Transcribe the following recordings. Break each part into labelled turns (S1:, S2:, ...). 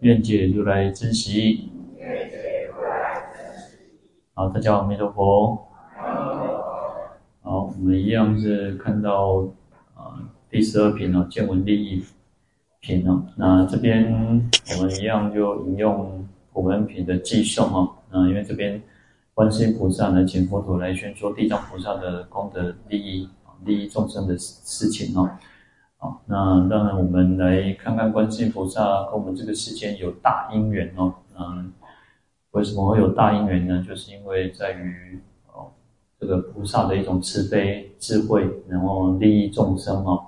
S1: 愿解如来真实义。好，大家好，弥陀佛。好，我们一样是看到啊、第十二品哦，见闻利益品哦。那这边我们一样就引用普门品的偈颂哦。那因为这边观世音菩萨呢，请佛陀来宣说地藏菩萨的功德利益，利益众生的事情哦。好，那当然，我们来看看观世音菩萨跟我们这个世间有大因缘哦。嗯，为什么会有大因缘呢？就是因为在于哦，这个菩萨的一种慈悲智慧，然后利益众生哦。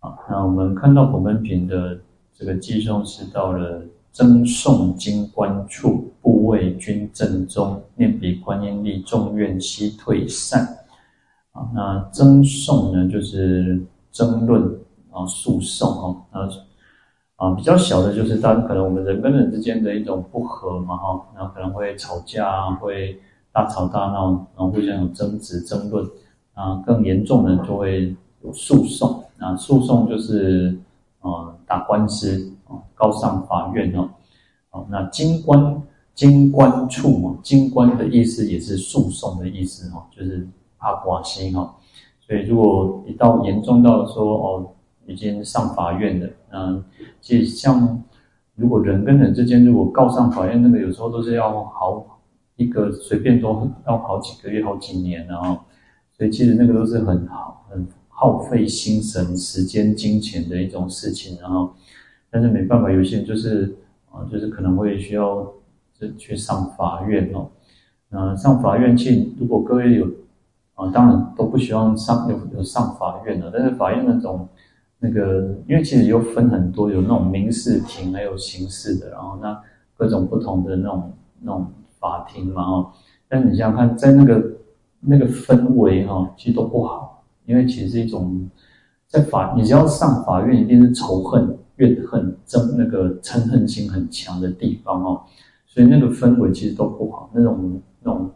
S1: 啊，那我们看到普门品的这个偈颂是到了增诵经观处，怖畏军阵中，念彼观音力，众怨悉退散。啊，那增诵呢，就是争论。啊，诉讼哦，啊啊，比较小的就是，当可能我们人跟人之间的一种不和嘛，哈，然后可能会吵架啊，会大吵大闹，然后互相有争执、争论，啊，更严重的就会有诉讼，啊，诉讼就是啊打官司啊，告上法院哦，啊，那京官、京官处嘛，京官的意思也是诉讼的意思哈，就是怕寡心哈，所以如果一到严重到说哦。已经上法院了，嗯，其实像如果人跟人之间如果告上法院，那个有时候都是要好一个随便都要好几个月、好几年然啊，所以其实那个都是很好、很耗费心神、时间、金钱的一种事情，然后，但是没办法，有些人就是啊，就是可能会需要就去上法院哦，那上法院去，如果各位有啊，当然都不希望上有有上法院的，但是法院那种。那个，因为其实又分很多，有那种民事庭，还有刑事的，然后那各种不同的那种那种法庭嘛，哦，但你想想看，在那个那个氛围哈，其实都不好，因为其实一种在法，你只要上法院，一定是仇恨、怨恨、憎那个嗔恨心很强的地方哦，所以那个氛围其实都不好，那种那种，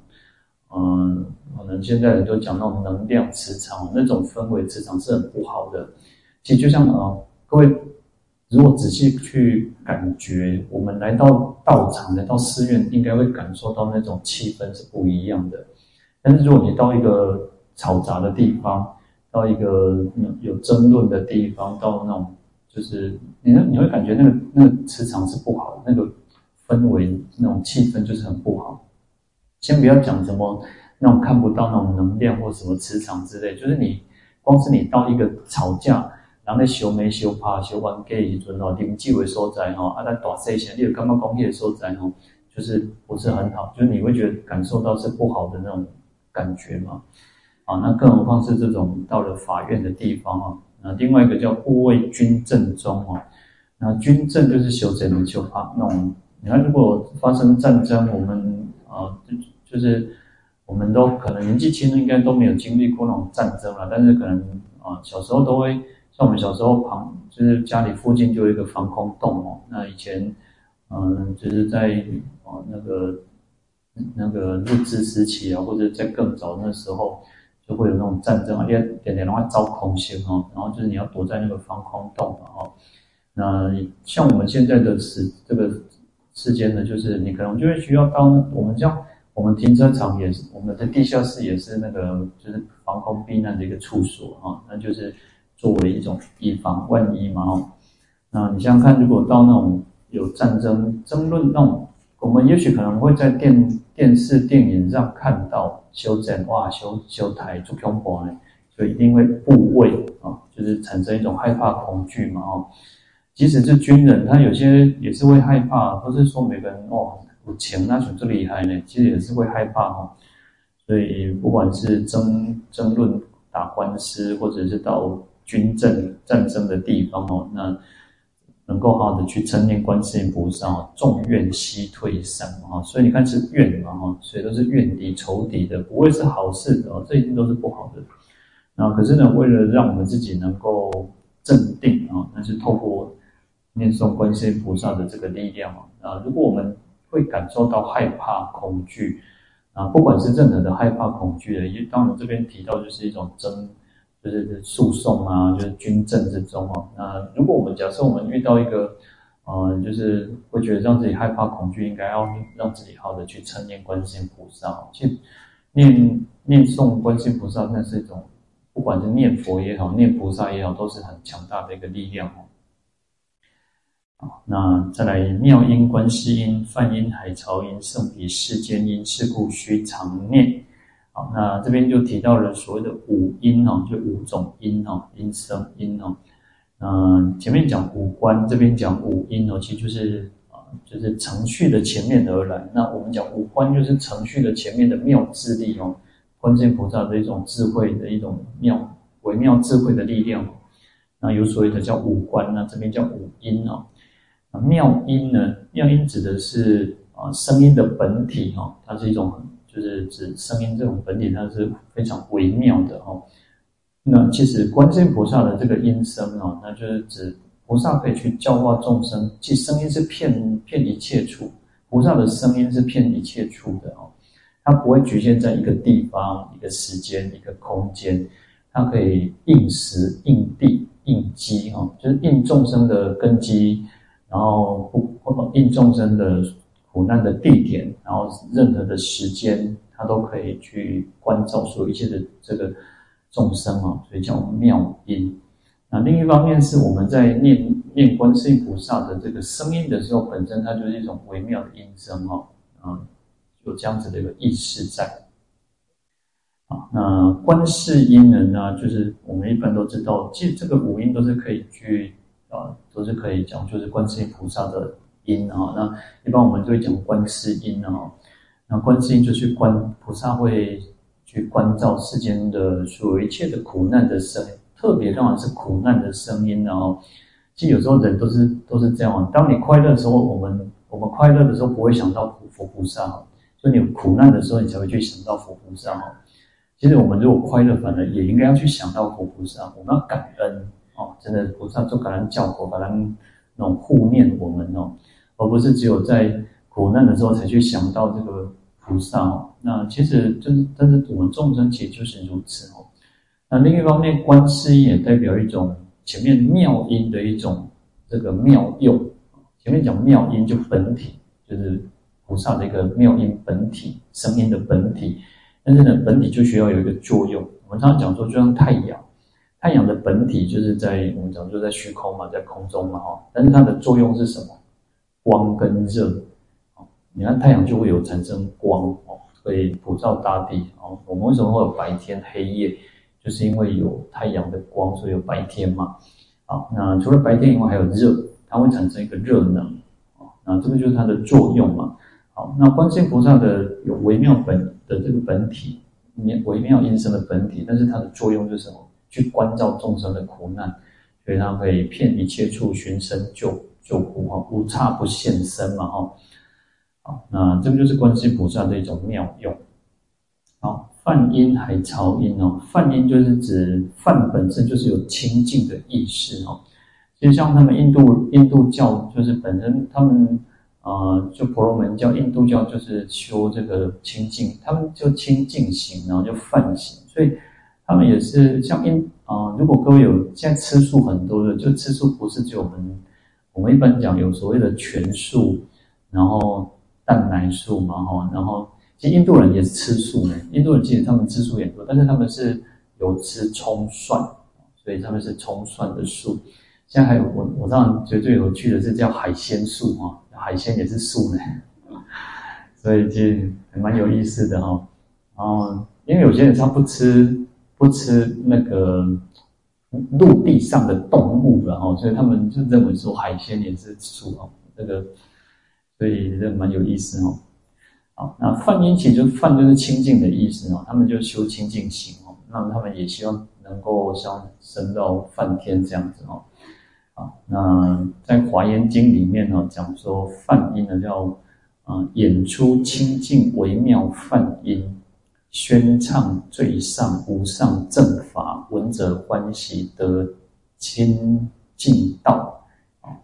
S1: 嗯，可能现在人都讲那种能量磁场，那种氛围磁场是很不好的。其实就像啊，各位如果仔细去感觉，我们来到道场、来到寺院，应该会感受到那种气氛是不一样的。但是如果你到一个嘈杂的地方，到一个有争论的地方，到那种就是你你会感觉那个那个磁场是不好的，那个氛围那种气氛就是很不好。先不要讲什么那种看不到那种能量或什么磁场之类，就是你光是你到一个吵架。然后咧烧煤、烧怕、烧冤家时阵吼，啉酒的所在吼，啊，咱大细声，你有感觉讲迄个所在吼，就是不是很好，就是你会觉得感受到是不好的那种感觉嘛。啊，那更何况是这种到了法院的地方啊。那另外一个叫怖畏军阵中哦，那军阵就是修贼们修怕那种。你看，如果发生战争，我们啊，就就是我们都可能年纪轻的应该都没有经历过那种战争了，但是可能啊，小时候都会。我们小时候旁就是家里附近就有一个防空洞哦，那以前嗯就是在哦那个那个日治时期啊，或者在更早那时候就会有那种战争啊，因为点点的话遭空袭哈，然后就是你要躲在那个防空洞啊。那像我们现在的时这个时间呢，就是你可能就会需要到我们这样，我们停车场也是我们的地下室也是那个就是防空避难的一个处所啊，那就是。作为一种以防万一嘛，哦，那你想想看，如果到那种有战争争论那种，我们也许可能会在电电视、电影上看到修整哇修修台做恐怖呢，所以一定会怖畏啊，就是产生一种害怕、恐惧嘛，哦，即使是军人，他有些也是会害怕，不是说每个人哦有钱那种最厉害呢，其实也是会害怕哈，所以不管是争争论、打官司，或者是到军政战争的地方哦，那能够好好的去称念观世音菩萨，众怨悉退散啊。所以你看是怨嘛哈，所以都是怨敌仇敌的，不会是好事的哦，这一定都是不好的。那可是呢，为了让我们自己能够镇定啊，那是透过念诵观世音菩萨的这个力量啊。如果我们会感受到害怕、恐惧啊，不管是任何的害怕、恐惧的，因为当然这边提到就是一种争，就是诉讼啊，就是军政之中啊。那如果我们假设我们遇到一个，呃，就是会觉得让自己害怕、恐惧，应该要让自己好好的去称念观世音菩萨，去念念诵观世音菩萨，那是一种。不管是念佛也好，念菩萨也好，都是很强大的一个力量哦。那再来妙音观世音，梵音海潮音，胜彼世间音，是故须常念。好，那这边就提到了所谓的五音哦，就五种音哦，音声音哦。嗯，前面讲五观，这边讲五音哦，其实就是啊，就是程序的前面而来。那我们讲五观，就是程序的前面的妙智力哦。观世音菩萨的一种智慧的一种妙微妙智慧的力量，那有所谓的叫五观，那这边叫五音哦。那妙音呢？妙音指的是啊声音的本体哈，它是一种就是指声音这种本体，它是非常微妙的哦。那其实观世音菩萨的这个音声哦，那就是指菩萨可以去教化众生，其实声音是骗骗一切处，菩萨的声音是骗一切处的哦。它不会局限在一个地方、一个时间、一个空间，它可以应时、应地、应机，哈，就是应众生的根基，然后不应众生的苦难的地点，然后任何的时间，他都可以去关照所有一切的这个众生啊，所以叫妙音。那另一方面是我们在念念观世音菩萨的这个声音的时候，本身它就是一种微妙的音声，哦，啊。有这样子的一个意识在，啊，那观世音人呢，就是我们一般都知道，其实这个五音都是可以去啊，都是可以讲，就是观世音菩萨的音啊。那一般我们就会讲观世音啊，那观世音就去观菩萨会去关照世间的所有一切的苦难的声，特别当然是苦难的声音，然后其实有时候人都是都是这样，当你快乐的时候，我们我们快乐的时候不会想到佛菩萨。所以你苦难的时候，你才会去想到佛菩萨哦。其实我们如果快乐，反而也应该要去想到佛菩萨。我们要感恩哦，真的菩萨就感恩教佛，感恩那种护念我们哦，而不是只有在苦难的时候才去想到这个菩萨哦。那其实就是，但是我们众生其实就是如此哦。那另一方面，观世音也代表一种前面妙音的一种这个妙用。前面讲妙音就本体，就是。菩萨的一个妙音本体，声音的本体，但是呢，本体就需要有一个作用。我们常常讲说，就像太阳，太阳的本体就是在我们讲就在虚空嘛，在空中嘛，哈。但是它的作用是什么？光跟热，你看太阳就会有产生光哦，可以普照大地哦。我们为什么会有白天黑夜？就是因为有太阳的光，所以有白天嘛。好，那除了白天以外，还有热，它会产生一个热能啊。那这个就是它的作用嘛。好，那观世音菩萨的有微妙本的这个本体，微妙音声的本体，但是它的作用是什么？去关照众生的苦难，所以它可以遍一切处寻声救救苦哈，无差不现身嘛哈。好，那这个就是观世菩萨的一种妙用。好，梵音还潮音哦，梵音就是指梵本身就是有清净的意识哦。其实像他们印度印度教就是本身他们。啊、就婆罗门教、印度教就是修这个清净，他们就清净型，然后就梵行，所以他们也是像印啊、如果各位有现在吃素很多的，就吃素不是只有我们，我们一般讲有所谓的全素，然后蛋奶素嘛，哈，然后其实印度人也是吃素的，印度人其实他们吃素也多，但是他们是有吃葱蒜，所以他们是葱蒜的素。现在还有我我知道觉得最有趣的是叫海鲜素哈。海鲜也是素呢，所以就还蛮有意思的哈。然后，因为有些人他不吃不吃那个陆地上的动物，然后所以他们就认为说海鲜也是素哦。这个，所以这蛮有意思哦。好，那梵音其实就梵就是清净的意思哦，他们就修清净行哦，那他们也希望能够像升到梵天这样子哦。啊，那在《华严经》里面呢，讲说梵音呢叫啊，演出清净微妙梵音，宣唱最上无上正法，闻者欢喜得清净道。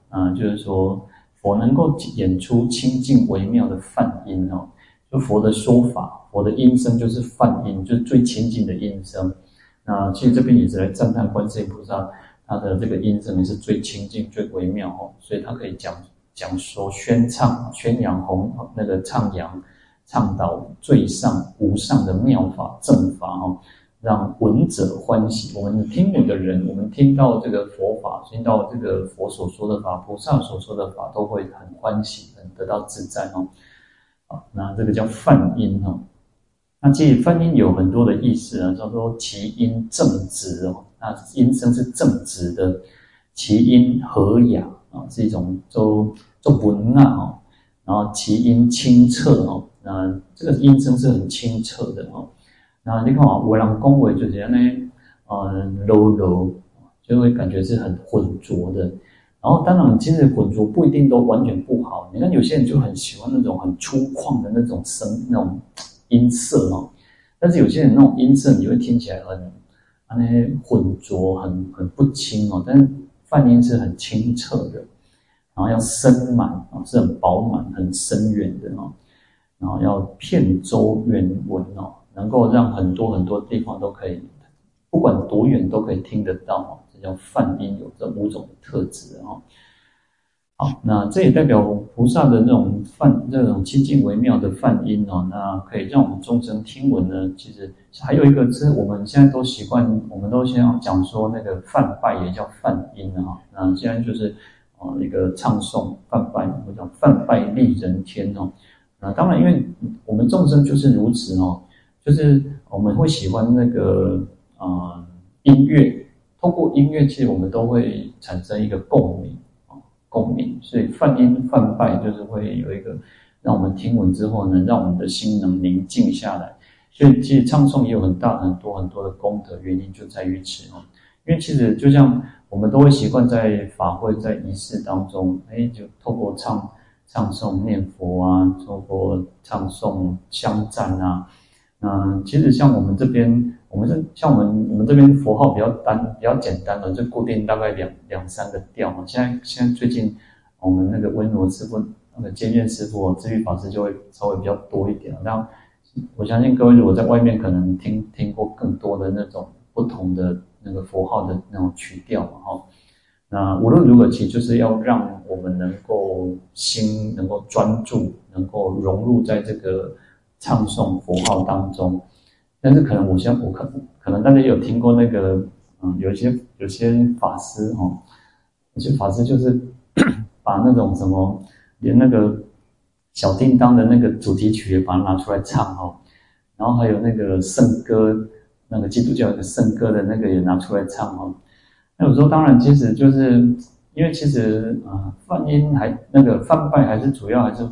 S1: 啊，就是说佛能够演出清净微妙的梵音哦，就佛的说法，佛的音声就是梵音，就是最清净的音声。那其实这边也是来赞叹观世音菩萨，他的这个音声也是最清净、最微妙哦，所以他可以讲讲说宣唱、宣扬弘那个唱扬、倡导最上无上的妙法正法哦，让闻者欢喜。我们听闻的人，我们听到这个佛法，听到这个佛所说的法、菩萨所说的法，都会很欢喜，很得到自在哦。好，那这个叫梵音哦。那其实梵音有很多的意思啊，叫做其音正直哦，那音声是正直的，其音和雅啊，是一种就就文啊哦，然后其音清澈哦，那这个音声是很清澈的哦。那你看啊，有人讲话就是呢，呃，柔柔，就会感觉是很浑浊的。然后当然，其实浑浊不一定都完全不好。你看有些人就很喜欢那种很粗犷的那种声，那种。音色哦，但是有些人那种音色你会听起来很啊那些浑浊，很很不清哦。但是泛音是很清澈的，然后要深满啊，是很饱满、很深远的哦。然后要遍周圆闻哦，能够让很多很多地方都可以，不管多远都可以听得到哦。这叫梵音，有这五种特质哦。好，那这也代表菩萨的那种梵，这种清净微妙的梵音哦，那可以让我们众生听闻呢。其实还有一个是我们现在都习惯，我们都先要讲说那个梵呗也叫梵音啊。那现在就是哦一个唱诵梵呗，我叫梵呗利人天哦。那当然，因为我们众生就是如此哦，就是我们会喜欢那个啊、音乐，透过音乐，其实我们都会产生一个共鸣。共鸣，所以梵音梵拜就是会有一个让我们听闻之后呢，让我们的心能宁静下来。所以其实唱诵也有很大很多很多的功德，原因就在于此哦。因为其实就像我们都会习惯在法会在仪式当中，哎，就透过唱唱诵念佛啊，透过唱诵香赞啊。嗯，其实像我们这边，我们这像我们我们这边佛号比较单，比较简单的，就固定大概两两三个调嘛。现在现在最近，我们那个温罗师父、那个监院师父、智玉法师就会稍微比较多一点。那我相信各位如果在外面可能听听过更多的那种不同的那个佛号的那种曲调嘛，哈。那无论如何，其实就是要让我们能够心能够专注，能够融入在这个。唱诵佛号当中，但是可能我先我可可能大家有听过那个，嗯，有些有些法师哦，有些法师就是把那种什么，连那个小叮当的那个主题曲也把它拿出来唱哦，然后还有那个圣歌，那个基督教的圣歌的那个也拿出来唱哦。那有时候当然其实就是因为其实啊，梵音还那个梵拜还是主要还是。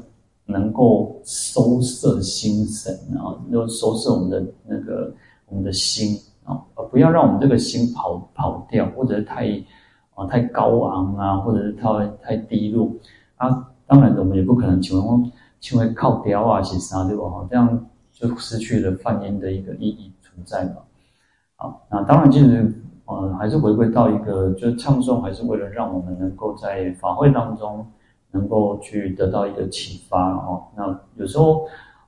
S1: 能够收摄心神啊，就收摄我们的那个我们的心啊，不要让我们这个心跑跑掉，或者是太啊太高昂啊，或者是太太低落啊。当然，我们也不可能请问请问靠雕啊，写啥对吧？这样就失去了梵音的一个意义存在嘛。好，那当然，其实呃，还是回归到一个，就是唱诵，还是为了让我们能够在法会当中。能够去得到一个启发哦。那有时候，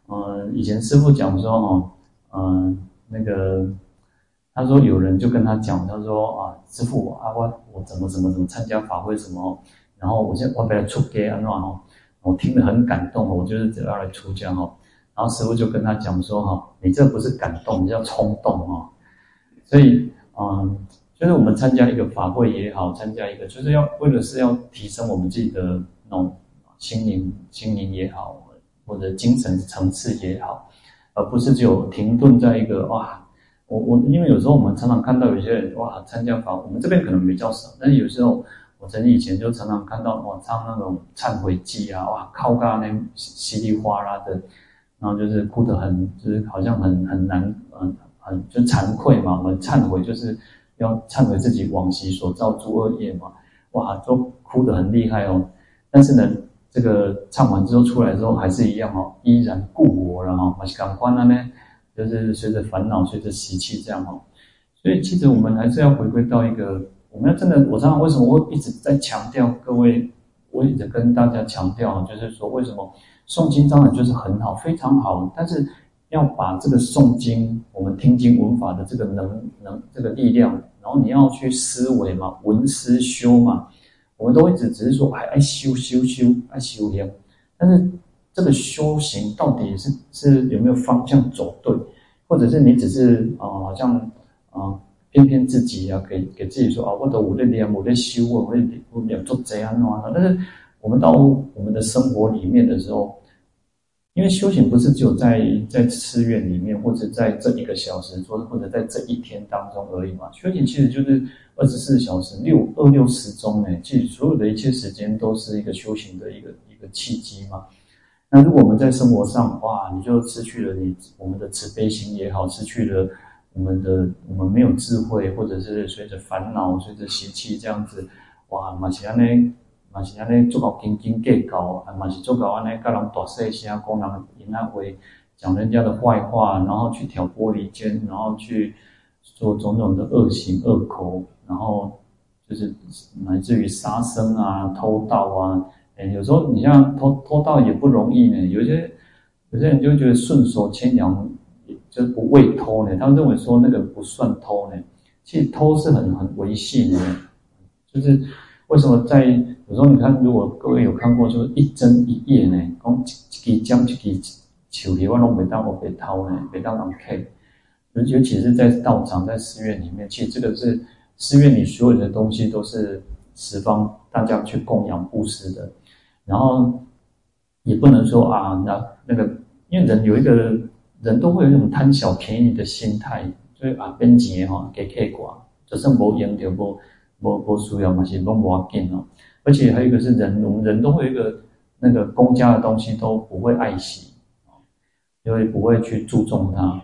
S1: 嗯，以前师傅讲说哦，嗯，那个他说有人就跟他讲，他说啊，师父啊，我我怎么怎么怎么参加法会什么，然后我现在我被他出家啊，哦，我听得很感动，我就是只要来出家哦。然后师傅就跟他讲说哈，你这不是感动，你叫冲动哦。所以，嗯，就是我们参加一个法会也好，参加一个就是要为了是要提升我们自己的。那种心灵、心灵也好，或者精神层次也好，而不是只有停顿在一个哇，我我因为有时候我们常常看到有些人哇参加法，我们这边可能比较少，但是有时候我曾经以前就常常看到哇唱那种忏悔偈啊，哇靠嘎那稀里哗啦的，然后就是哭得很，就是好像很很难，嗯很就惭愧嘛，我们忏悔就是要忏悔自己往昔所造诸恶业嘛。哇，都哭得很厉害哦。但是呢，这个唱完之后出来之后还是一样哦，依然故我了哈。马西港关了呢，就是随着烦恼，随着习气这样哈。所以其实我们还是要回归到一个，我们要真的，我知道为什么我一直在强调各位，我一直跟大家强调，就是说为什么诵经当然就是很好，非常好，但是。要把这个诵经，我们听经闻法的这个能能这个力量，然后你要去思维嘛，闻思修嘛，我们都一直只是说，哎哎修修修，爱修炼，但是这个修行到底是是有没有方向走对，或者是你只是啊、好像啊骗骗自己啊，给给自己说啊，我都我在练，我在修啊，我在我在做这样那样，但是我们到我们的生活里面的时候。因为修行不是只有在在寺院里面，或者在这一个小时做，或者在这一天当中而已嘛。修行其实就是二十四小时六二六时中，哎，其实所有的一切时间都是一个修行的一个一个契机嘛。那如果我们在生活上，哇，你就失去了你我们的慈悲心也好，失去了我们的我们没有智慧，或者是随着烦恼、随着习气这样子，哇，马其安呢？嘛是安尼，做到斤斤计较，还嘛是做到安尼，跟人大细声，讲人言那话，讲人家的坏话，然后去挑拨离间，然后去做种种的恶行恶口，然后就是乃至于杀生啊、偷盗啊。哎，有时候你像偷偷盗也不容易呢。有些有些人就觉得顺手牵羊，就是不畏偷呢。他们认为说那个不算偷呢。其实偷是很很违信的，就是为什么在。有时候你看，如果各位有看过，就是一针一叶呢，讲一支针一支树叶，我拢袂当我被掏呢，袂当人客。尤尤其是在道场、在寺院里面，其实这个是寺院里所有的东西都是十方大家去供养布施的。然后也不能说啊，那那个，因为人有一个人都会有那种贪小便宜的心态，所以啊，变钱哈给客寡，就算无用就无无无需要嘛，是拢无要紧哦。而且还有一个是人，我们人都会有一个那个公家的东西都不会爱惜，因为不会去注重它，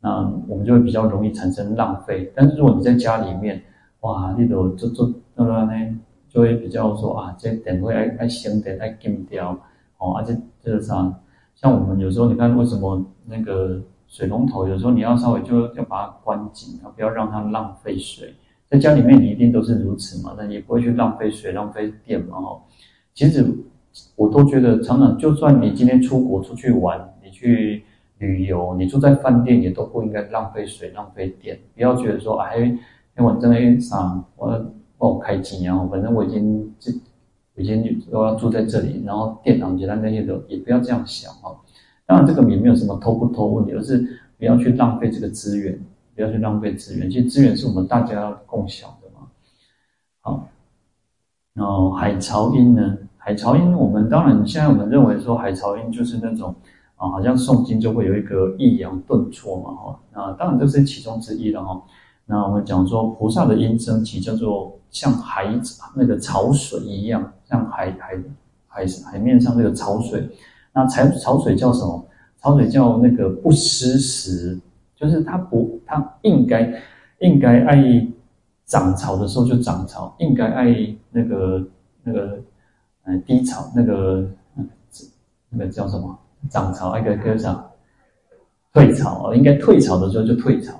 S1: 那我们就会比较容易产生浪费。但是如果你在家里面，哇，你都做做那个呢，就会比较说啊，这点会爱爱省点爱禁掉哦，而且这个啥，像我们有时候你看为什么那个水龙头有时候你要稍微就要把它关紧，不要让它浪费水。在家里面，你一定都是如此嘛？那也不会去浪费水、浪费电嘛？哈，其实我都觉得，常常就算你今天出国出去玩，你去旅游，你住在饭店，也都不应该浪费水、浪费电。不要觉得说，哎，那我真的啥，我帮我开机啊，反正我已经这已经都要住在这里，然后电脑、其他那些都也不要这样想哈。当然，这个也没有什么偷不偷问题，而是不要去浪费这个资源。不要去浪费资源，其实资源是我们大家共享的嘛。好，然后海潮音呢？海潮音，我们当然现在我们认为说海潮音就是那种啊，好像诵经就会有一个抑扬顿挫嘛，哈。那当然这是其中之一了哈。那我们讲说菩萨的音声其叫做像海那个潮水一样，像海海海海面上那个潮水。那潮潮水叫什么？潮水叫那个不失时。就是它不，它应该应该爱涨潮的时候就涨潮，应该爱那个那个呃低潮那个那个叫什么涨潮？爱个叫啥？退潮，应该退潮的时候就退潮，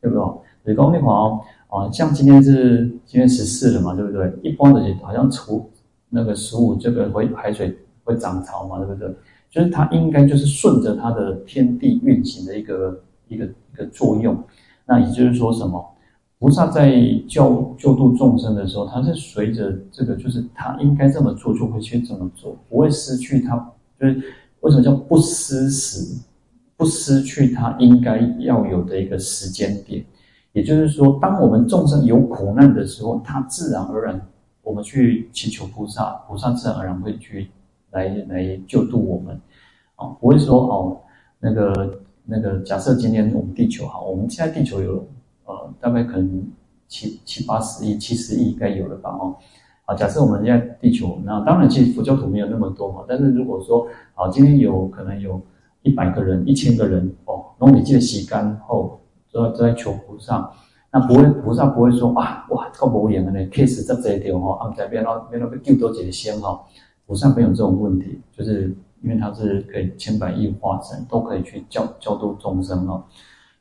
S1: 对不对？比如说那会儿哦，像今天是今天十四了嘛，对不对？一般的好像除那个十五这个会海水会涨潮嘛，对不对？就是它应该就是顺着它的天地运行的一个。一个一个作用，那也就是说什么？菩萨在救救度众生的时候，他是随着这个，就是他应该这么做，就会去这么做，不会失去他。就是为什么叫不失时？不失去他应该要有的一个时间点。也就是说，当我们众生有苦难的时候，他自然而然，我们去祈求菩萨，菩萨自然而然会去来来救度我们。啊，不会说哦，那个。那个假设今天我们地球哈，我们现在地球有呃大概可能七七八十亿、七十亿应该有了吧？哦，好，假设我们现在地球，那当然其实佛教徒没有那么多嘛，但是如果说啊，今天有可能有一百个人、一千个人哦，那你记得洗干后都在都在求菩萨，那不会菩萨不会说啊哇，够无用的呢，case 这这一条哈，啊在变到变到被救多几个仙哈，菩萨没有这种问题，就是因为他是可以千百亿化身都可以去教教度众生哦，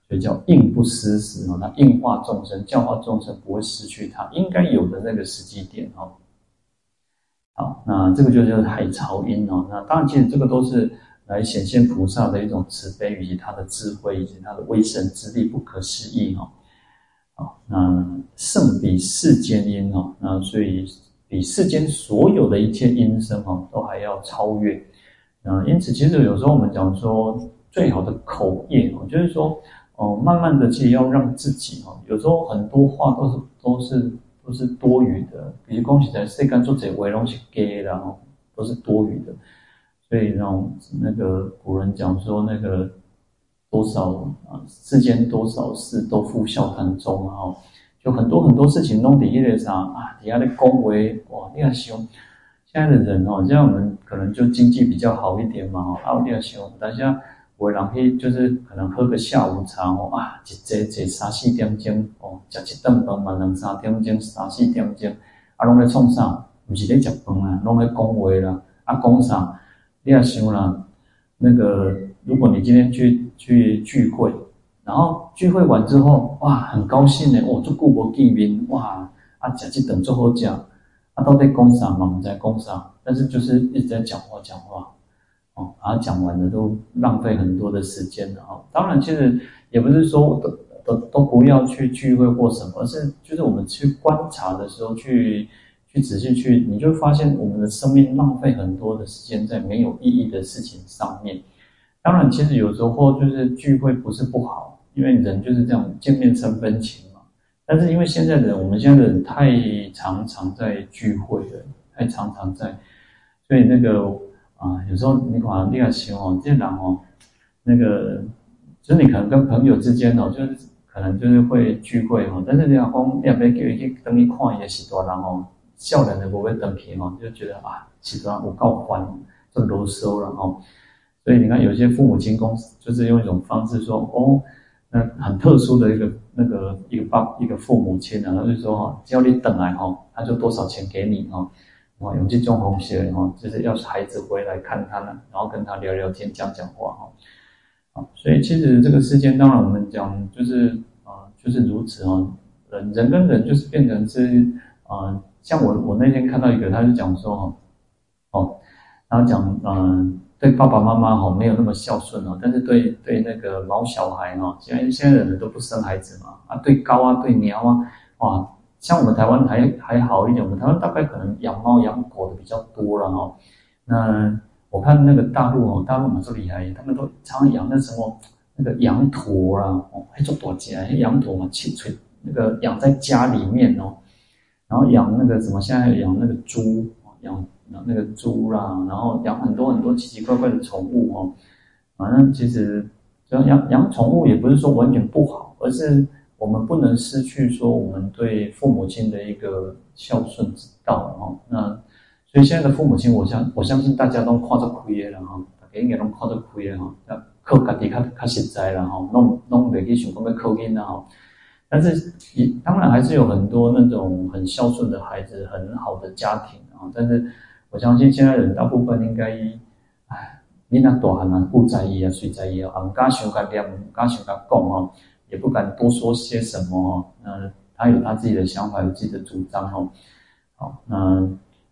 S1: 所以叫应不失时哦，那应化众生教化众生不会失去他应该有的那个时机点哦。好，那这个就叫海潮音哦。那当然，其实这个都是来显现菩萨的一种慈悲，以及他的智慧，以及他的威神之力不可思议哦。好，那胜比世间音哦。那所以比世间所有的一切音声哦，都还要超越。那因此，其实有时候我们讲说，最好的口业哦，就是说哦，慢慢的其实要让自己哦，有时候很多话都是都是。都是多余的，比如恭喜在世间做这为东西给，然后都是多余的，所以那种那个古人讲说那个多少啊，世间多少事都付笑谈中啊，就很多很多事情弄底下上啊，底下的恭维哇，你看凶，现在的人哦，像我们可能就经济比较好一点嘛，啊，你看凶，大家。我然后就是可能喝个下午茶哦，啊，一坐坐三四点钟哦，食一顿饭嘛，两三点钟、三四点钟，啊，拢在创啥？不是在食饭啊，拢在讲话啦，啊，讲啥？你也想啦，那个如果你今天去去聚会，然后聚会完之后，哇，很高兴呢，哦，足久无见面，哇，啊，食一顿足好食，他都在工厂嘛？不知讲啥，但是就是一直在讲话讲话。哦，然后讲完了都浪费很多的时间了哦！当然，其实也不是说都都都不要去聚会或什么，而是就是我们去观察的时候，去去仔细去，你就发现我们的生命浪费很多的时间在没有意义的事情上面。当然，其实有时候就是聚会不是不好，因为人就是这样见面三分情。但是因为现在的人，我们现在的人太常常在聚会了，太常常在，所以那个。啊，有时候你可能这样想哦，这样哦，那个就是你可能跟朋友之间哦，就是可能就是会聚会哦，但是你要讲要不要叫伊去等你看也是多人哦，少年的不会等去哦，就觉得啊，其实我够烦，就啰嗦了哦。所以你看，有些父母亲公司就是用一种方式说哦，那很特殊的一个那个一个爸一个父母亲啊，他就说哈，只要你等来哈，他就多少钱给你哈。哦，用这种方式哈，就是要孩子回来看他呢，然后跟他聊聊天，讲讲话哈。啊，所以其实这个世间，当然我们讲就是啊，就是如此哦。人人跟人就是变成是啊，像我我那天看到一个，他就讲说哈，哦，然后讲嗯，对爸爸妈妈哈没有那么孝顺哦，但是对对那个毛小孩哈，现在现在的人都不生孩子嘛，啊，对高啊，对苗啊，哇。像我们台湾还还好一点，我们台湾大概可能养猫养狗的比较多了哈。那我看那个大陆哦，大陆蛮厉害，他们都常常养那什么那个羊驼啦，哦，还做多起来，羊驼嘛，切切那个养在家里面哦，然后养那个什么，现在养那个猪，养那个猪啦，然后养很多很多奇奇怪怪的宠物哦。反正其实养养宠物也不是说完全不好，而是。我们不能失去说我们对父母亲的一个孝顺之道哦。那所以现在的父母亲，我相我相信大家都看得开了哈，大家应该都看得开了哈。要靠家己较较实在了哈，弄弄袂去想讲要靠因了哈。但是也当然还是有很多那种很孝顺的孩子，很好的家庭啊。但是我相信现在人大部分应该，哎，你那大汉啊不在意啊，谁在意啊？唔敢想甲念，唔敢想甲讲哦。也不敢多说些什么哦，那他有他自己的想法，有自己的主张哦。好，那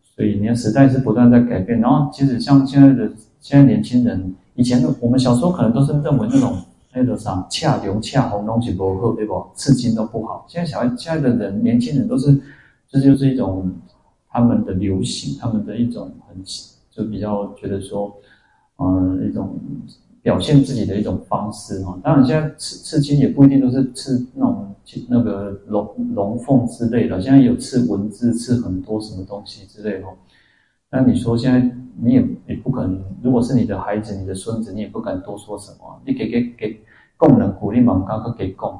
S1: 所以你看时代是不断在改变，然后其实像现在的现在年轻人，以前的我们小时候可能都是认为那种那种啥恰龙恰红东西不好，对不？刺青都不好。现在小孩现在的人年轻人都是，这就是一种他们的流行，他们的一种很就比较觉得说，嗯，一种。表现自己的一种方式哈，当然现在刺刺青也不一定都是刺那种那个龙龙凤之类的，现在有刺文字、刺很多什么东西之类的。那你说现在你也也不可能，如果是你的孩子、你的孙子，你也不敢多说什么，你给给给供人鼓励嘛，刚刚给供，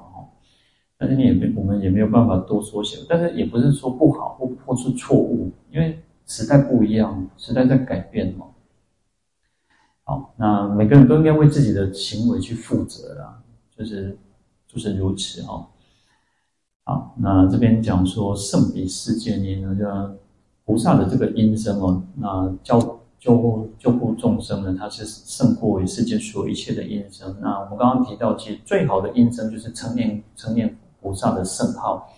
S1: 但是你也没我们也没有办法多说些，但是也不是说不好或或是错误，因为时代不一样，时代在改变嘛。好，那每个人都应该为自己的行为去负责啦，就是就是如此哈。好，那这边讲说胜彼世界音呢，就菩萨的这个音声哦，那教救护救护众生呢，它是胜过于世界所有一切的音声。那我们刚刚提到，其实最好的音声就是称念称念菩萨的圣号，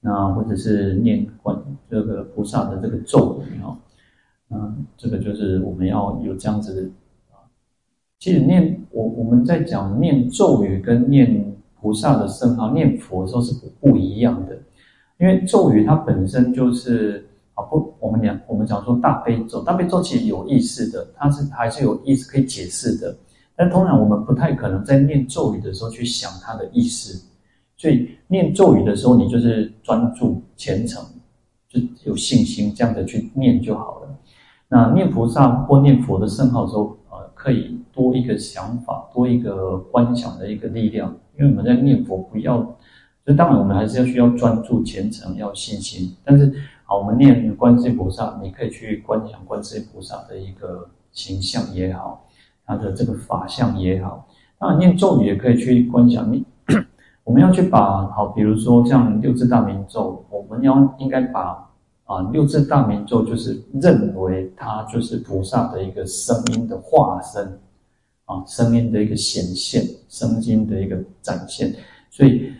S1: 那或者是念观这个菩萨的这个咒语哦，嗯，这个就是我们要有这样子的。其实念我我们在讲念咒语跟念菩萨的圣号、念佛的时候是不不一样的，因为咒语它本身就是啊不，我们讲我们讲说大悲咒，大悲咒其实有意思的，它是还是有意思可以解释的，但通常我们不太可能在念咒语的时候去想它的意思，所以念咒语的时候你就是专注虔诚，就有信心这样的去念就好了。那念菩萨或念佛的圣号的时候，呃，可以。多一个想法，多一个观想的一个力量。因为我们在念佛，不要，就当然我们还是要需要专注虔诚，要信心。但是，好，我们念观世音菩萨，你可以去观想观世音菩萨的一个形象也好，他的这个法相也好。当然，念咒语也可以去观想。你我们要去把好，比如说像六字大明咒，我们要应该把。啊，六字大明咒就是认为它就是菩萨的一个声音的化身，啊，声音的一个显现，声音的一个展现。所以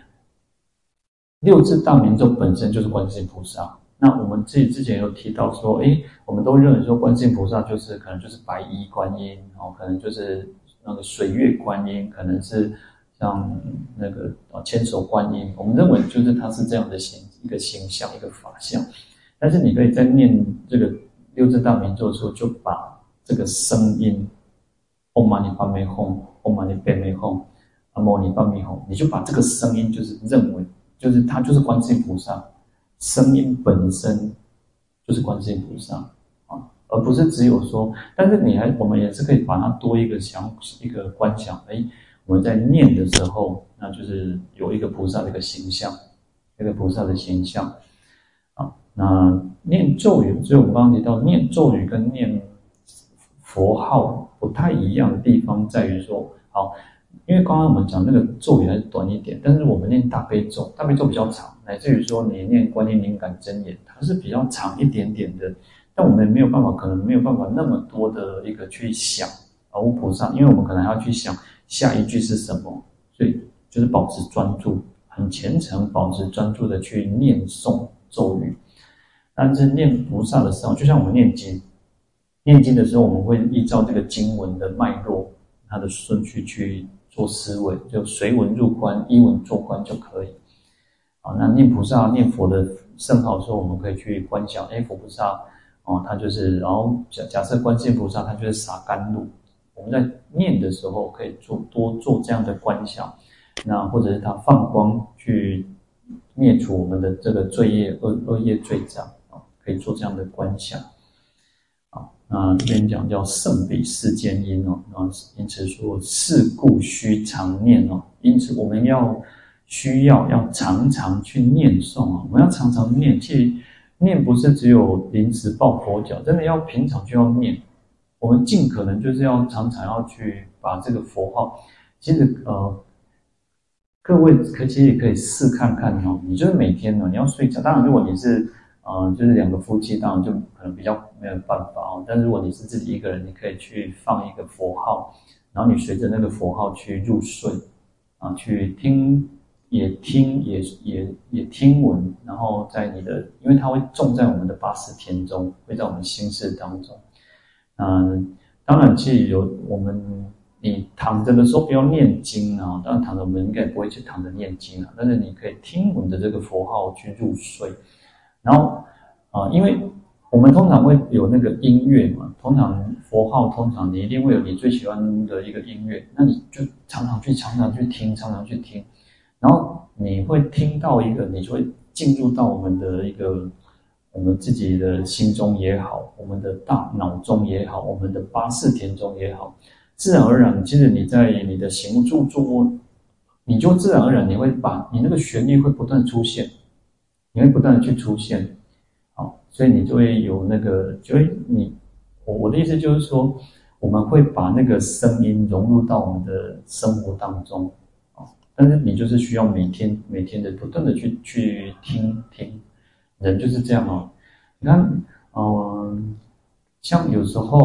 S1: 六字大明咒本身就是观世音菩萨。那我们自己之前有提到说，诶，我们都认为说观世音菩萨就是可能就是白衣观音，哦，可能就是那个水月观音，可能是像那个啊千手观音。我们认为就是它是这样的形一个形象，一个法相。但是你可以在念这个六字大明咒的时候，就把这个声音唵嘛呢叭咪吽，唵嘛呢叭咪吽，阿摩尼叭咪吽，你就把这个声音就是认为，就是它就是观世音菩萨，声音本身就是观世音菩萨啊，而不是只有说，但是你还我们也是可以把它多一个想一个观想，哎，我们在念的时候，那就是有一个菩萨的一个形象，一个菩萨的形象啊。那念咒语，所以我们刚刚提到念咒语跟念佛号不太一样的地方在于说，好，因为刚刚我们讲那个咒语还是短一点，但是我们念大悲咒，大悲咒比较长，乃至于说你念观音灵感真言，它是比较长一点点的，但我们没有办法，可能没有办法那么多的一个去想啊，无菩萨，因为我们可能还要去想下一句是什么，所以就是保持专注，很虔诚，保持专注的去念诵咒语。但是念菩萨的时候，就像我们念经，念经的时候，我们会依照这个经文的脉络，它的顺序去做思维，就随文入观，依文做观就可以。啊，那念菩萨、念佛的圣号的时候，我们可以去观想，哎，佛菩萨，哦，他就是，然后假假设观世音菩萨，他就是洒甘露。我们在念的时候，可以做多做这样的观想，那或者是他放光去灭除我们的这个罪业、恶恶业罪障啊。可以做这样的观想，啊，那这边讲叫胜彼世间音哦，啊，因此说是故须常念哦，因此我们要需要要常常去念诵啊，我们要常常念，其实念不是只有临时抱佛脚，真的要平常就要念，我们尽可能就是要常常要去把这个佛号，其实呃，各位可其实也可以试看看哦，你就是每天呢，你要睡觉，当然如果你是。啊、呃，就是两个夫妻，当然就可能比较没有办法哦。但如果你是自己一个人，你可以去放一个佛号，然后你随着那个佛号去入睡，啊，去听，也听，也也也听闻，然后在你的，因为它会种在我们的八识田中，会在我们心识当中。嗯，当然，其实有我们，你躺着的时候不要念经啊，当然躺着我们应该不会去躺着念经啊，但是你可以听闻的这个佛号去入睡。然后，啊，因为我们通常会有那个音乐嘛，通常佛号，通常你一定会有你最喜欢的一个音乐，那你就常常去、常常去听、常常去听，然后你会听到一个，你就会进入到我们的一个我们自己的心中也好，我们的大脑中也好，我们的八识田中也好，自然而然，其实你在你的行住坐卧，你就自然而然你会把你那个旋律会不断出现。你会不断的去出现，好，所以你就会有那个，就会你，我我的意思就是说，我们会把那个声音融入到我们的生活当中，啊，但是你就是需要每天每天的不断的去去听听，人就是这样哦。你看，嗯、像有时候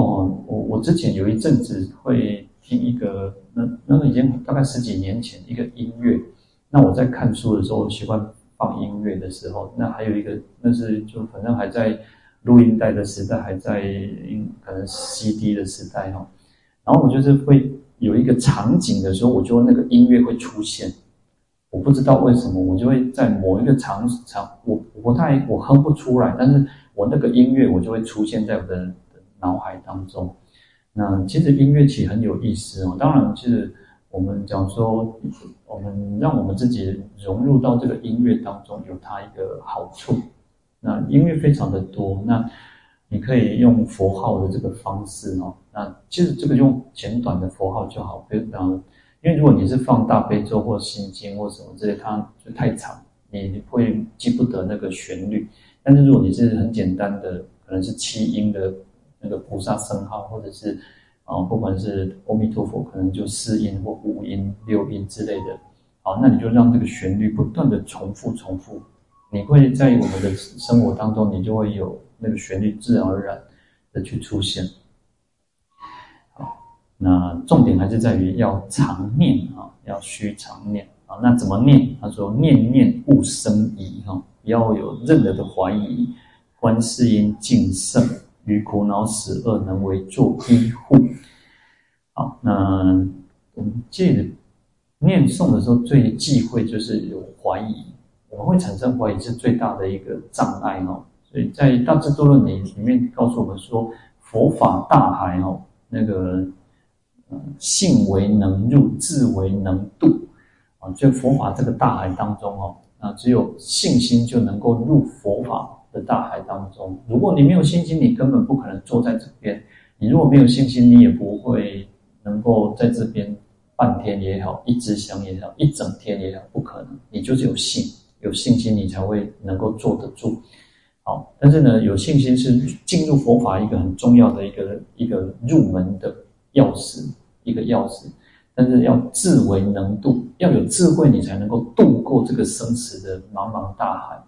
S1: 我我之前有一阵子会听一个，那那个已经大概十几年前一个音乐。那我在看书的时候，我习惯放音乐的时候，那还有一个，那是就反正还在录音带的时代，还在可能 CD 的时代哈。然后我就是会有一个场景的时候，我就那个音乐会出现。我不知道为什么，我就会在某一个场场，我我不太我哼不出来，但是我那个音乐我就会出现在我的脑海当中。那其实音乐其实很有意思哦，当然其实。我们讲说，我们让我们自己融入到这个音乐当中，有它一个好处。那音乐非常的多，那你可以用佛号的这个方式哦。那其实这个用简短的佛号就好，比如讲，因为如果你是放大悲咒或心经或什么之类，它就太长，你会记不得那个旋律。但是如果你是很简单的，可能是七音的那个菩萨圣号，或者是。啊，不管是阿弥陀佛，可能就四音或五音、六音之类的。好，那你就让这个旋律不断的重复、重复，你会在我们的生活当中，你就会有那个旋律自然而然的去出现。那重点还是在于要常念啊，要须常念啊。那怎么念？他说：念念勿生疑哈，要有任何的怀疑。观世音净圣。于苦恼死厄能为作依护。好，那我们记得念诵的时候，最忌讳就是有怀疑，我们会产生怀疑是最大的一个障碍哦。所以在《大智度论》里里面告诉我们说，佛法大海哦，那个信为能入，智为能度啊。就佛法这个大海当中哦，啊，只有信心就能够入佛法。的大海当中，如果你没有信心，你根本不可能坐在这边。你如果没有信心，你也不会能够在这边半天也好，一直想也好，一整天也好，不可能。你就是有信，有信心，你才会能够坐得住。好，但是呢，有信心是进入佛法一个很重要的一个一个入门的钥匙，一个钥匙。但是要智为能度，要有智慧，你才能够度过这个生死的茫茫大海。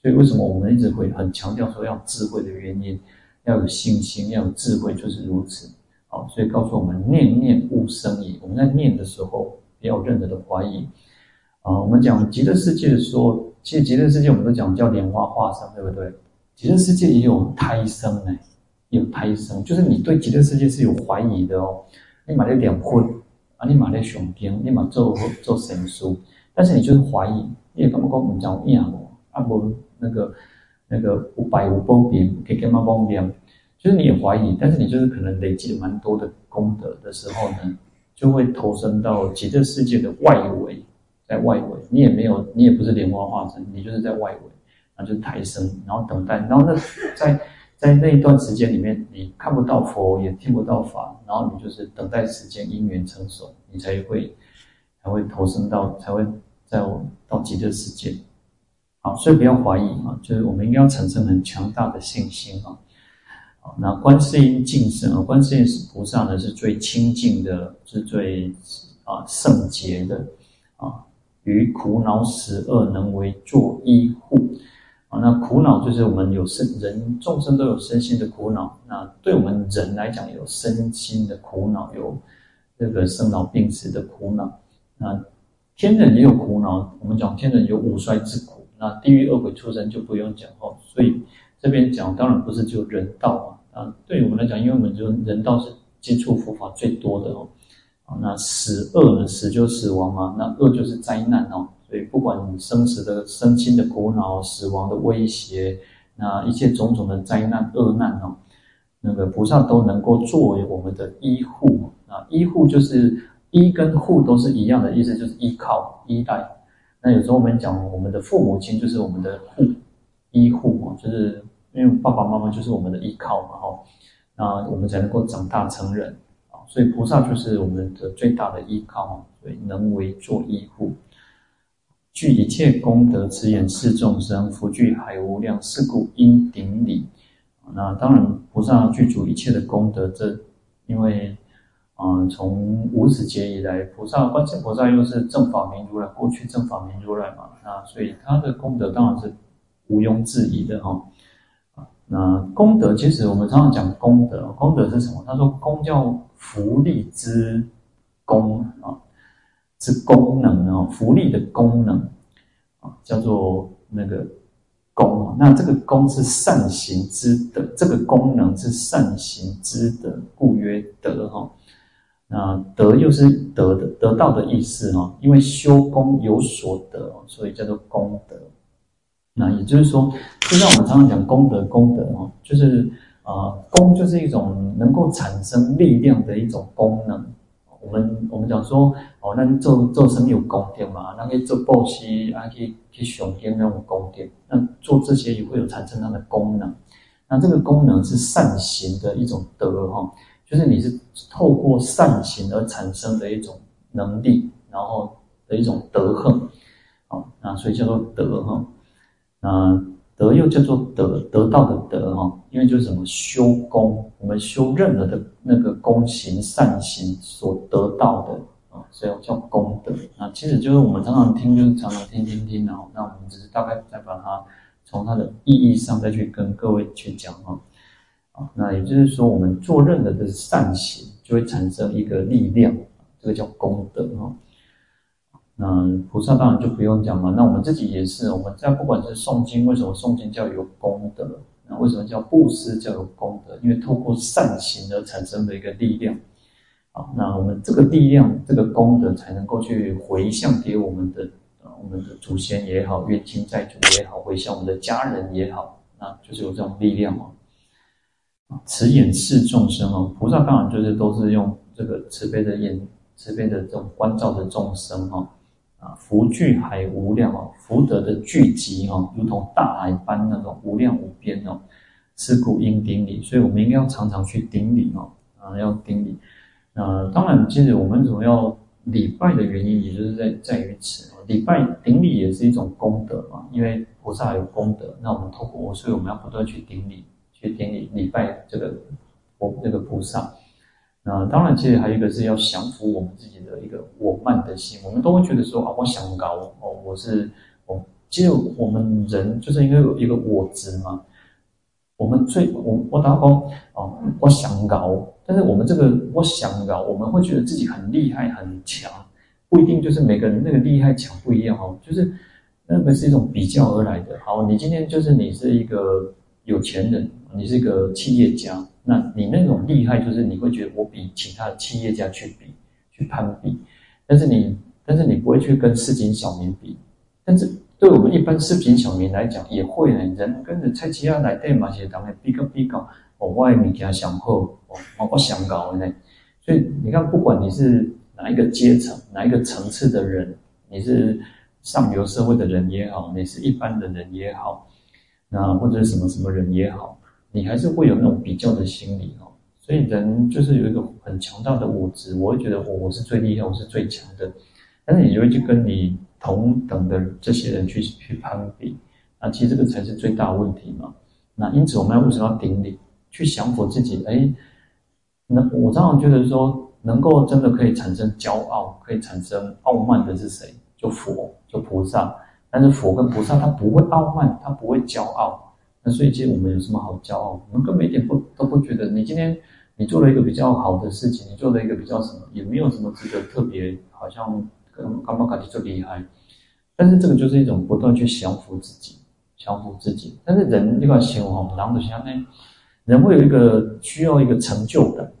S1: 所以，为什么我们一直会很强调说要智慧的原因，要有信心，要有智慧，就是如此。好，所以告诉我们，念念勿生疑。我们在念的时候，不要有任何的怀疑。啊，我们讲极乐世界的时候，其实极乐世界我们都讲叫莲花化生，对不对？极乐世界也有胎生呢，有胎生，就是你对极乐世界是有怀疑的哦。你买了两婚啊，你买了熊经，你买做做神书，但是你就是怀疑，你也根本讲唔讲一样哦，啊不。那个那个五百五波比给干嘛方便？就是你也怀疑，但是你就是可能累积了蛮多的功德的时候呢，就会投身到极乐世界的外围，在外围，你也没有，你也不是莲花化身，你就是在外围，然后就是胎生，然后等待，然后那在在那一段时间里面，你看不到佛，也听不到法，然后你就是等待时间因缘成熟，你才会才会投身到，才会在我到极乐世界。好，所以不要怀疑啊，就是我们应该要产生很强大的信心啊。好，那观世音净身啊，观世音菩萨呢是最清净的，是最啊圣洁的啊。于苦恼死厄能为作依护那苦恼就是我们有身人众生都有身心的苦恼，那对我们人来讲有身心的苦恼，有这个生老病死的苦恼。那天人也有苦恼，我们讲天人有五衰之苦。那地狱恶鬼出生就不用讲哦，所以这边讲当然不是只有人道啊，啊，对我们来讲，因为我们就人道是接触佛法最多的哦，啊，那死恶呢，死就死亡嘛，那恶就是灾难哦，所以不管生死的身心的苦恼、死亡的威胁，那一切种种的灾难恶难哦，那个菩萨都能够作为我们的依护啊，依护就是依跟护都是一样的意思，就是依靠、依赖。那有时候我们讲，我们的父母亲就是我们的护、依护嘛，就是因为爸爸妈妈就是我们的依靠嘛，哈，那我们才能够长大成人啊。所以菩萨就是我们的最大的依靠，所以能为做依护，具一切功德，慈眼视众生，福聚海无量，是故应顶礼。那当然，菩萨具足一切的功德，这因为啊，从无始劫以来，菩萨观世菩萨又是正法明如来，过去正法明如来嘛，那所以他的功德当然是毋庸置疑的哈。啊，那功德其实我们常常讲功德，功德是什么？他说功叫福利之功啊，是功能啊，福利的功能啊，叫做那个功啊。那这个功是善行之德，这个功能是善行之德，故曰德哈。那德又是得的得到的意思哈，因为修功有所得，所以叫做功德。那也就是说，就像我们常常讲功德，功德哦，就是啊，功就是一种能够产生力量的一种功能。我们我们讲说哦，那做做什么有功德嘛？那可以做布施，啊，可以可以雄天那种功德。那做这些也会有产生它的功能。那这个功能是善行的一种德哈。就是你是透过善行而产生的一种能力，然后的一种德行，啊，那所以叫做德哈，那德又叫做得得到的德哈，因为就是什么修功，我们修任何的那个功行善行所得到的啊，所以叫功德。那其实就是我们常常听，就是常常听听听，然后那我们只是大概再把它从它的意义上再去跟各位去讲啊。啊，那也就是说，我们做任何的善行，就会产生一个力量，这个叫功德哈。那菩萨当然就不用讲嘛，那我们自己也是，我们在不管是诵经，为什么诵经叫有功德？那为什么叫布施叫有功德？因为透过善行而产生的一个力量。啊，那我们这个力量，这个功德才能够去回向给我们的啊，我们的祖先也好，冤亲债主也好，回向我们的家人也好，那就是有这种力量嘛。慈眼视众生哦，菩萨当然就是都是用这个慈悲的眼、慈悲的这种关照的众生哈啊，福聚海无量哦，福德的聚集哈，如同大海般那种无量无边哦，是故应顶礼，所以我们应该要常常去顶礼哦啊，要顶礼。那当然，其实我们主要礼拜的原因，也就是在在于此哦，礼拜顶礼也是一种功德嘛，因为菩萨有功德，那我们透过，所以我们要不断去顶礼。去顶礼礼拜这个我这个菩萨，那当然，其实还有一个是要降服我们自己的一个我慢的心。我们都会觉得说啊，我想搞哦，我是我。其实我们人就是因为有一个我执嘛。我们最我我打工哦，我想搞，但是我们这个我想搞，我们会觉得自己很厉害很强，不一定就是每个人那个厉害强不一样哦，就是那个是一种比较而来的。好，你今天就是你是一个有钱人。你是一个企业家，那你那种厉害，就是你会觉得我比其他的企业家去比，去攀比，但是你，但是你不会去跟市井小民比。但是对我们一般市井小民来讲，也会呢。人跟着菜市仔来对嘛，是当然比较比较，我外面给他想后，我上高的呢。所以你看，不管你是哪一个阶层、哪一个层次的人，你是上流社会的人也好，你是一般的人也好，那或者是什么什么人也好。你还是会有那种比较的心理哦，所以人就是有一个很强大的我执，我会觉得我我是最厉害，我是最强的，但是你就会去跟你同等的这些人去去攀比，啊，其实这个才是最大的问题嘛。那因此我们要为什么要顶礼，去降服自己？哎，那我常常觉得说，能够真的可以产生骄傲，可以产生傲慢的是谁？就佛，就菩萨。但是佛跟菩萨他不会傲慢，他不会骄傲。那所以，其实我们有什么好骄傲？我们根本一点不都不觉得。你今天你做了一个比较好的事情，你做了一个比较什么，也没有什么值得特别，好像跟刚刚卡蒂最厉害。但是这个就是一种不断去降服自己，降服自己。但是人这个行为哈，狼的相呢，人会有一个需要一个成就感，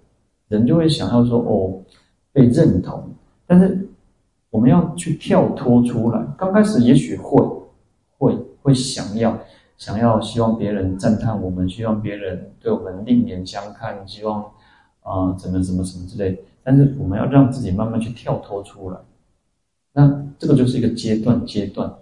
S1: 人就会想要说哦，被认同。但是我们要去跳脱出来，刚开始也许会会会想要。想要希望别人赞叹我们，希望别人对我们另眼相看，希望啊、怎么怎么什么之类。但是我们要让自己慢慢去跳脱出来。那这个就是一个阶段阶段，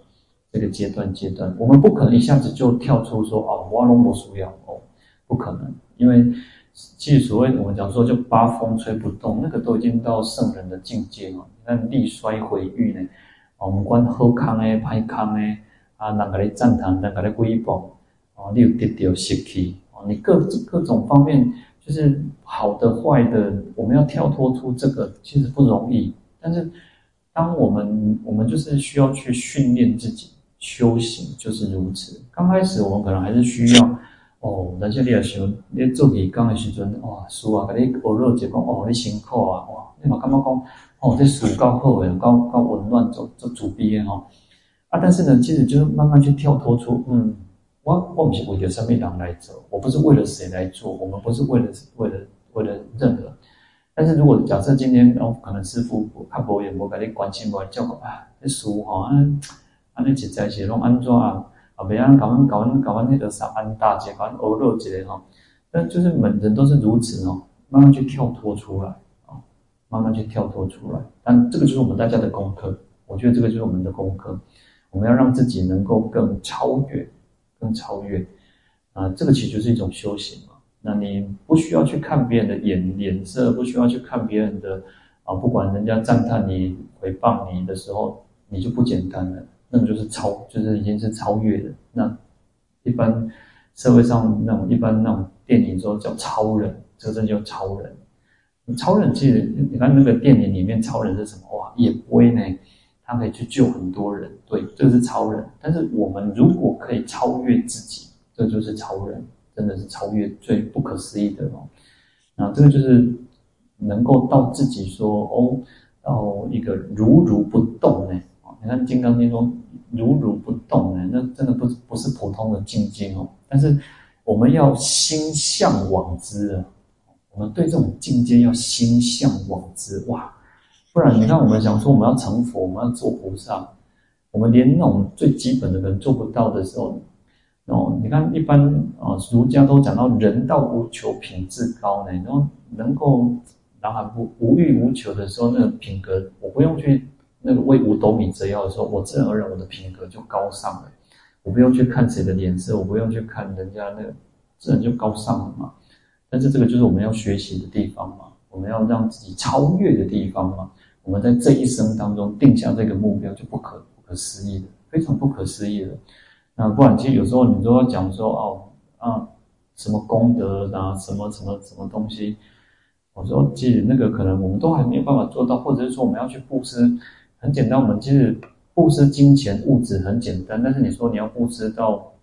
S1: 这个阶段阶段，我们不可能一下子就跳出说哦，我龙不属要哦，不可能，因为其实所谓我们讲说就八风吹不动，那个都已经到圣人的境界了。那力衰毁誉呢，我们观好康诶，歹康诶。啊，人家来赞叹，人家来诽谤，哦，你有得到失去，哦，你各各种方面就是好的坏的，我们要跳脱出这个其实不容易。但是当我们我们就是需要去训练自己修行，就是如此。刚开始我们可能还是需要哦，那些你也想你做义工的时阵，哇，师啊，给你学了一讲哦，你辛苦啊，哇，你嘛感觉讲哦，这书够好诶，够够温暖，做做主编诶吼。啊，但是呢，其实就是慢慢去跳脱出，嗯，我我不是为了什么人来走，我不是为了谁来做，我们不是为了为了为了任何。但是如果假设今天哦，可能师父看无缘无跟你关心无来照顾啊，这书哈，啊，啊，你实在是拢安怎啊？啊，别人搞完搞完搞完那个啥安大姐，搞完欧乐节哈，但就是每人都是如此哦，慢慢去跳脱出来啊，慢慢去跳脱出来。但这个就是我们大家的功课，我觉得这个就是我们的功课。我们要让自己能够更超越，更超越，啊，这个其实就是一种修行嘛。那你不需要去看别人的眼脸色，不需要去看别人的啊，不管人家赞叹你、诽谤你的时候，你就不简单了。那么就是超，就是已经是超越了。那一般社会上那种一般那种电影说叫超人，这个真叫超人。超人其实你看那个电影里面超人是什么？哇，也不会呢。他可以去救很多人，对，这是超人。但是我们如果可以超越自己，这就是超人，真的是超越最不可思议的哦。那这个就是能够到自己说哦，到一个如如不动呢。你看《金刚经》中如如不动呢，那真的不不是普通的境界哦。但是我们要心向往之啊，我们对这种境界要心向往之哇。不然，你看，我们想说我们要成佛，我们要做菩萨，我们连那种最基本的人做不到的时候，哦，你看，一般啊，儒家都讲到人道无求，品质高呢。然后能够然后不无欲无求的时候，那个品格，我不用去那个为五斗米折腰的时候，我自然而然我的品格就高尚了。我不用去看谁的脸色，我不用去看人家那个，自然就高尚了嘛。但是这个就是我们要学习的地方嘛，我们要让自己超越的地方嘛。我们在这一生当中定下这个目标，就不可不可思议的，非常不可思议的。那不然，其实有时候你都要讲说哦啊，什么功德啊，什么什么什么东西。我说，其实那个可能我们都还没有办法做到，或者是说我们要去布施，很简单。我们其实布施金钱物质很简单，但是你说你要布施到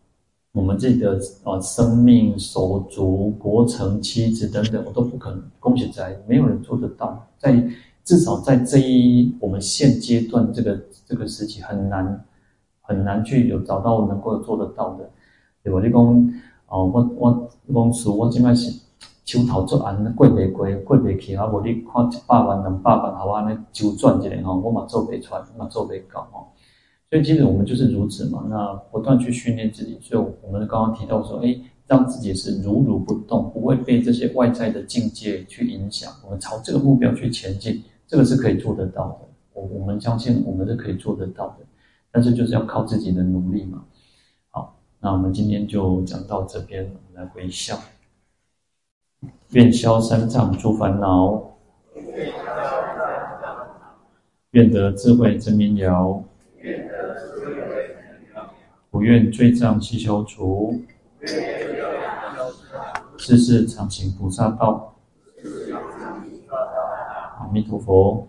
S1: 我们自己的啊生命、手足、国城、妻子等等，我都不可能。恭喜在，没有人做得到，在。至少在这一我们现阶段这个这个时期很难很难去有找到能够做得到的，对吧？你讲哦，我我公司我现在是手头做案过不过过不去啊！无你看一百万两百万，好啊，那周转一下吼，我嘛做不出来，嘛做不到吼。所以其实我们就是如此嘛，那不断去训练自己。所以我们刚刚提到说，哎，让自己是如如不动，不会被这些外在的境界去影响，我们朝这个目标去前进。这个是可以做得到的，我我们相信我们是可以做得到的，但是就是要靠自己的努力嘛。好，那我们今天就讲到这边，我们来回向，愿消三障诸烦恼，愿得智慧真明了，不愿罪障悉消除，世世常行菩萨道。阿弥陀佛。